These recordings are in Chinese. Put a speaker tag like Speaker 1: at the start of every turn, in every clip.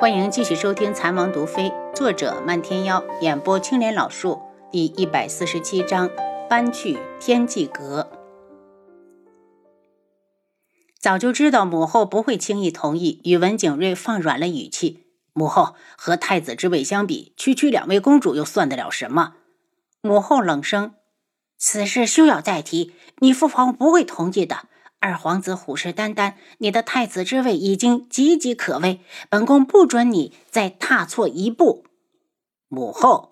Speaker 1: 欢迎继续收听《残王毒妃》，作者漫天妖，演播青莲老树，第一百四十七章搬去天际阁。早就知道母后不会轻易同意，宇文景睿放软了语气：“母后和太子之位相比，区区两位公主又算得了什么？”母后冷声：“此事休要再提，你父皇不会同意的。”二皇子虎视眈眈，你的太子之位已经岌岌可危，本宫不准你再踏错一步。母后，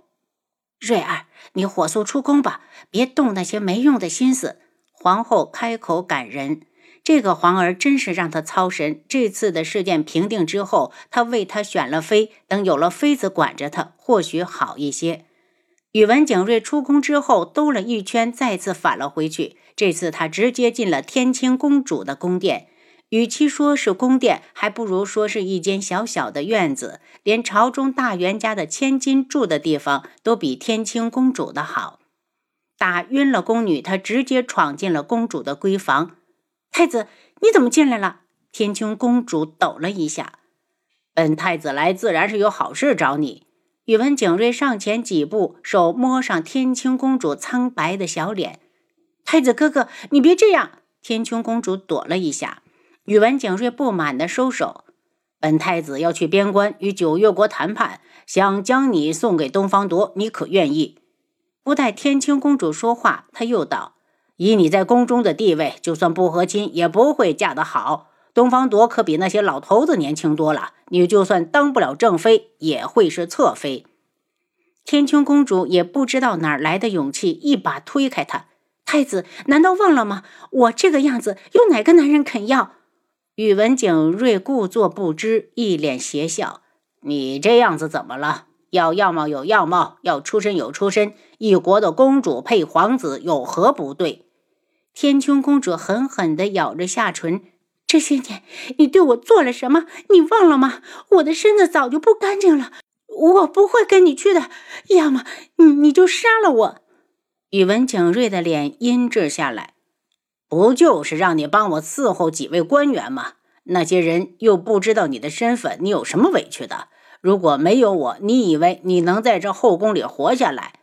Speaker 1: 瑞儿，你火速出宫吧，别动那些没用的心思。皇后开口感人，这个皇儿真是让她操神。这次的事件平定之后，她为他选了妃，等有了妃子管着他，或许好一些。宇文景睿出宫之后，兜了一圈，再次返了回去。这次他直接进了天青公主的宫殿，与其说是宫殿，还不如说是一间小小的院子。连朝中大员家的千金住的地方，都比天青公主的好。打晕了宫女，他直接闯进了公主的闺房。太子，你怎么进来了？天青公主抖了一下。
Speaker 2: 本太子来，自然是有好事找你。
Speaker 1: 宇文景睿上前几步，手摸上天青公主苍白的小脸。太子哥哥，你别这样！天穹公主躲了一下，宇文景睿不满地收手。
Speaker 2: 本太子要去边关与九月国谈判，想将你送给东方铎，你可愿意？
Speaker 1: 不待天青公主说话，他又道：“
Speaker 2: 以你在宫中的地位，就算不和亲，也不会嫁得好。东方铎可比那些老头子年轻多了，你就算当不了正妃，也会是侧妃。”
Speaker 1: 天青公主也不知道哪来的勇气，一把推开他。太子难道忘了吗？我这个样子，有哪个男人肯要？
Speaker 2: 宇文景睿故作不知，一脸邪笑。你这样子怎么了？要样貌有样貌，要出身有出身。一国的公主配皇子，有何不对？
Speaker 1: 天穹公主狠狠地咬着下唇。这些年你对我做了什么？你忘了吗？我的身子早就不干净了。我不会跟你去的，要么你你就杀了我。
Speaker 2: 宇文景睿的脸阴滞下来，不就是让你帮我伺候几位官员吗？那些人又不知道你的身份，你有什么委屈的？如果没有我，你以为你能在这后宫里活下来？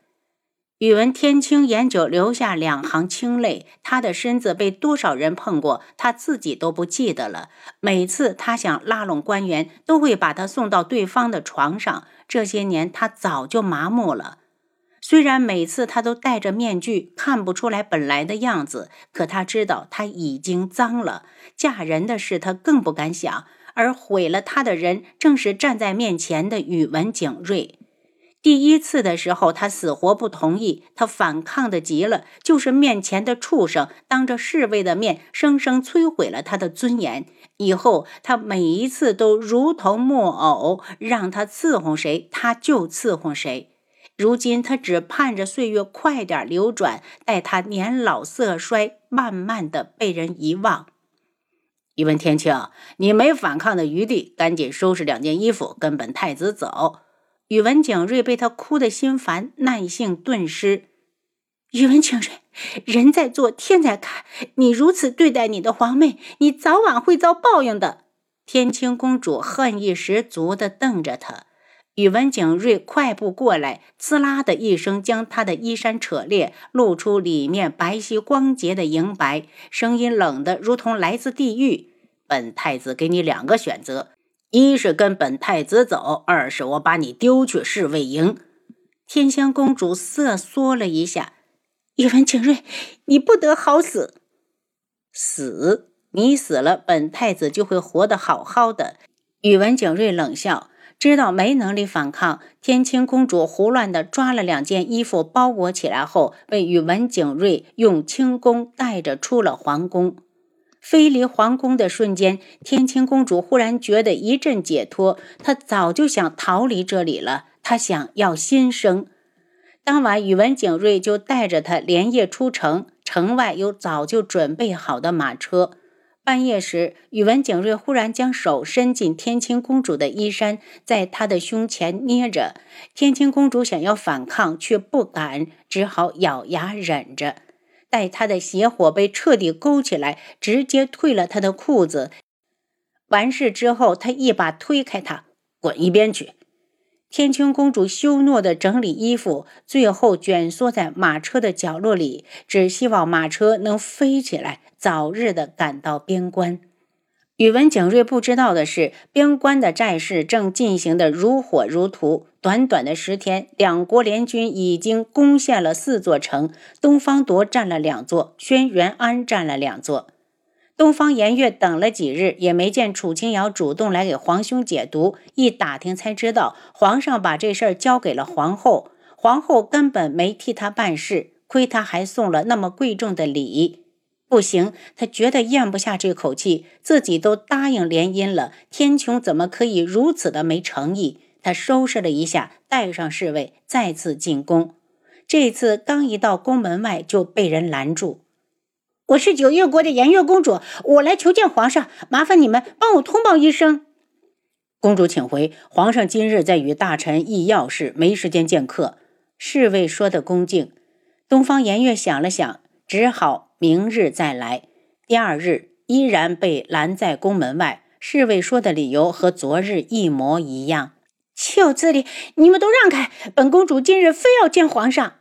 Speaker 1: 宇文天青眼角流下两行清泪，他的身子被多少人碰过，他自己都不记得了。每次他想拉拢官员，都会把他送到对方的床上。这些年，他早就麻木了。虽然每次他都戴着面具，看不出来本来的样子，可他知道他已经脏了。嫁人的事他更不敢想，而毁了他的人正是站在面前的宇文景睿。第一次的时候，他死活不同意，他反抗的极了，就是面前的畜生，当着侍卫的面，生生摧毁了他的尊严。以后他每一次都如同木偶，让他伺候谁，他就伺候谁。如今他只盼着岁月快点流转，待他年老色衰，慢慢的被人遗忘。
Speaker 2: 宇文天青，你没反抗的余地，赶紧收拾两件衣服，跟本太子走。
Speaker 1: 宇文景睿被他哭得心烦，耐性顿失。宇文景睿，人在做，天在看，你如此对待你的皇妹，你早晚会遭报应的。天清公主恨意十足地瞪着他。宇文景睿快步过来，呲啦的一声将他的衣衫扯裂，露出里面白皙光洁的银白，声音冷得如同来自地狱。
Speaker 2: 本太子给你两个选择：一是跟本太子走，二是我把你丢去侍卫营。
Speaker 1: 天香公主瑟缩了一下：“宇文景睿，你不得好死！
Speaker 2: 死？你死了，本太子就会活得好好的。”
Speaker 1: 宇文景睿冷笑。知道没能力反抗，天青公主胡乱地抓了两件衣服包裹起来后，被宇文景睿用轻功带着出了皇宫。飞离皇宫的瞬间，天青公主忽然觉得一阵解脱。她早就想逃离这里了，她想要新生。当晚，宇文景睿就带着她连夜出城，城外有早就准备好的马车。半夜时，宇文景睿忽然将手伸进天青公主的衣衫，在她的胸前捏着。天青公主想要反抗，却不敢，只好咬牙忍着。待她的邪火被彻底勾起来，直接退了她的裤子。完事之后，他一把推开她：“
Speaker 2: 滚一边去！天青公主羞懦地整理衣服，最后蜷缩在马车的角落里，只希望马车能飞起来，早日的赶到边关。宇文景睿不知道的是，边关的战事正进行的如火如荼。短短的十天，两国联军已经攻陷了四座城，东方铎占了两座，轩辕安占了两座。东方颜月等了几日，也没见楚清瑶主动来给皇兄解毒。一打听才知道，皇上把这事儿交给了皇后，皇后根本没替他办事。亏他还送了那么贵重的礼，不行，他觉得咽不下这口气。自己都答应联姻了，天穹怎么可以如此的没诚意？他收拾了一下，带上侍卫，再次进宫。这次刚一到宫门外，就被人拦住。我是九月国的颜月公主，我来求见皇上，麻烦你们帮我通报一声。公主，请回，皇上今日在与大臣议要事，没时间见客。侍卫说的恭敬。东方颜月想了想，只好明日再来。第二日依然被拦在宫门外，侍卫说的理由和昨日一模一样。岂有此理！你们都让开，本公主今日非要见皇上。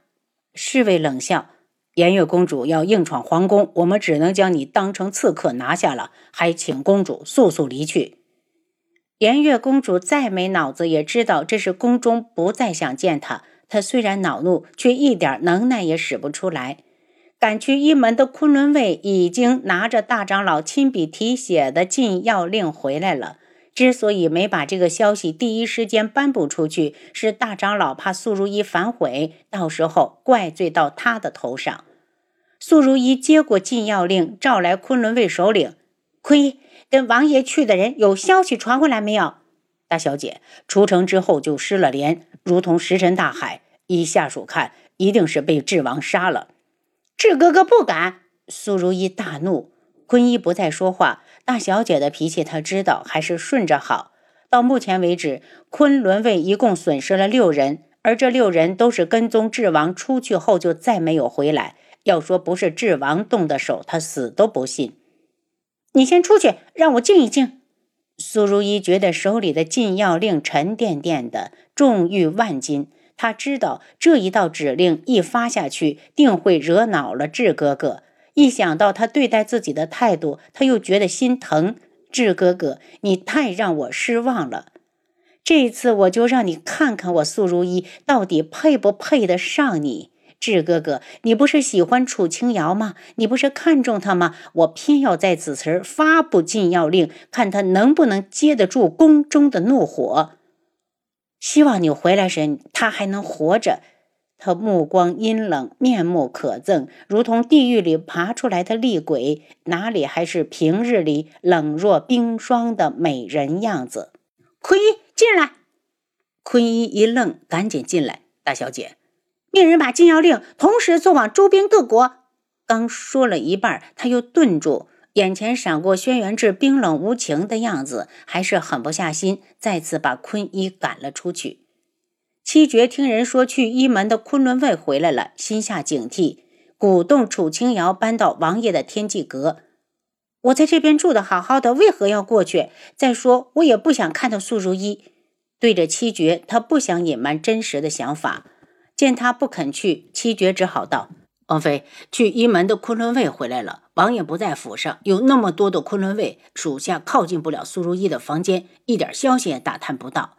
Speaker 2: 侍卫冷笑。颜月公主要硬闯皇宫，我们只能将你当成刺客拿下了，还请公主速速离去。颜月公主再没脑子，也知道这是宫中不再想见她。她虽然恼怒，却一点能耐也使不出来。赶去一门的昆仑卫已经拿着大长老亲笔题写的禁药令回来了。之所以没把这个消息第一时间颁布出去，是大长老怕素如意反悔，到时候怪罪到他的头上。素如意接过禁药令，召来昆仑卫首领亏，跟王爷去的人有消息传回来没有？大小姐出城之后就失了联，如同石沉大海。依下属看，一定是被智王杀了。智哥哥不敢！素如意大怒。坤一不再说话。大小姐的脾气，他知道，还是顺着好。到目前为止，昆仑卫一共损失了六人，而这六人都是跟踪智王出去后就再没有回来。要说不是智王动的手，他死都不信。你先出去，让我静一静。苏如意觉得手里的禁药令沉甸甸的，重逾万斤。他知道这一道指令一发下去，定会惹恼了智哥哥。一想到他对待自己的态度，他又觉得心疼。智哥哥，你太让我失望了。这次我就让你看看我素如意到底配不配得上你。智哥哥，你不是喜欢楚清瑶吗？你不是看中他吗？我偏要在此时发布禁药令，看他能不能接得住宫中的怒火。希望你回来时，他还能活着。他目光阴冷，面目可憎，如同地狱里爬出来的厉鬼，哪里还是平日里冷若冰霜的美人样子？坤一进来。坤一一愣，赶紧进来。大小姐，命人把禁药令同时送往周边各国。刚说了一半，他又顿住，眼前闪过轩辕志冰冷无情的样子，还是狠不下心，再次把坤一赶了出去。七绝听人说去一门的昆仑卫回来了，心下警惕，鼓动楚清瑶搬到王爷的天际阁。我在这边住的好好的，为何要过去？再说我也不想看到素如一。对着七绝，他不想隐瞒真实的想法。见他不肯去，七绝只好道：“王妃，去一门的昆仑卫回来了，王爷不在府上，有那么多的昆仑卫，属下靠近不了素如意的房间，一点消息也打探不到。”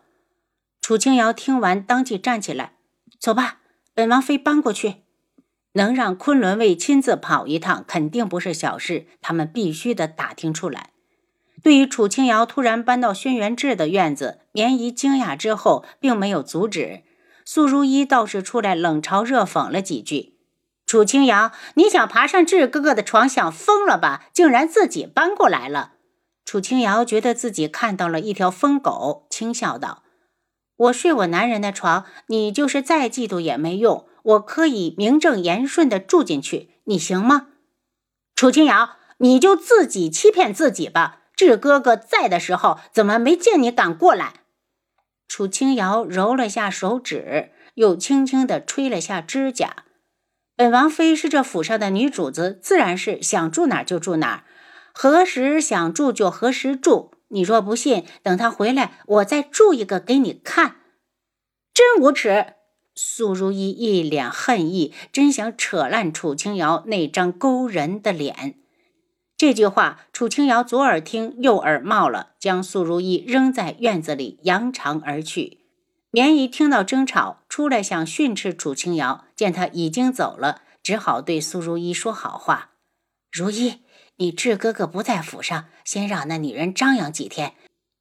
Speaker 2: 楚清瑶听完，当即站起来：“走吧，本王妃搬过去。能让昆仑卫亲自跑一趟，肯定不是小事。他们必须得打听出来。”对于楚清瑶突然搬到轩辕志的院子，绵姨惊讶之后，并没有阻止。素如一倒是出来冷嘲热讽了几句：“楚清瑶，你想爬上志哥哥的床，想疯了吧？竟然自己搬过来了。”楚清瑶觉得自己看到了一条疯狗，轻笑道。我睡我男人的床，你就是再嫉妒也没用。我可以名正言顺的住进去，你行吗？楚清瑶，你就自己欺骗自己吧。智哥哥在的时候，怎么没见你敢过来？楚清瑶揉了下手指，又轻轻的吹了下指甲。本王妃是这府上的女主子，自然是想住哪儿就住哪儿，何时想住就何时住。
Speaker 1: 你若不信，等他回来，我再铸一个给你看。
Speaker 2: 真无耻！苏如意一脸恨意，真想扯烂楚清瑶那张勾人的脸。这句话，楚清瑶左耳听右耳冒了，将苏如意扔在院子里，扬长而去。绵姨听到争吵，出来想训斥楚清瑶，见他已经走了，只好对苏如意说好话：“如意，你智哥哥不在府上，先让那女人张扬几天，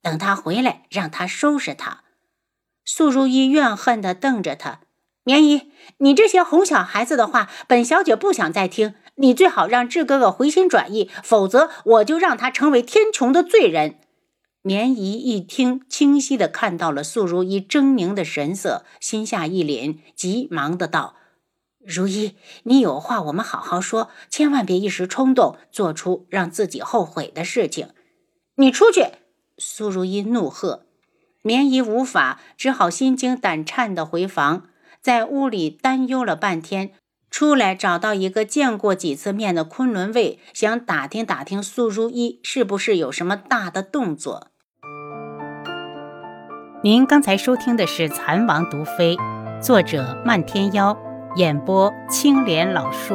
Speaker 2: 等他回来，让他收拾她。”素如意怨恨地瞪着他：“绵姨，你这些哄小孩子的话，本小姐不想再听。你最好让智哥哥回心转意，否则我就让他成为天穹的罪人。”绵姨一听，清晰地看到了素如意狰狞的神色，心下一凛，急忙的道：“如意，你有话我们好好说，千万别一时冲动，做出让自己后悔的事情。”你出去！苏如意怒喝。绵姨无法，只好心惊胆颤地回房，在屋里担忧了半天。出来找到一个见过几次面的昆仑卫，想打听打听苏如意是不是有什么大的动作。
Speaker 1: 您刚才收听的是《蚕王毒妃》，作者漫天妖，演播青莲老树。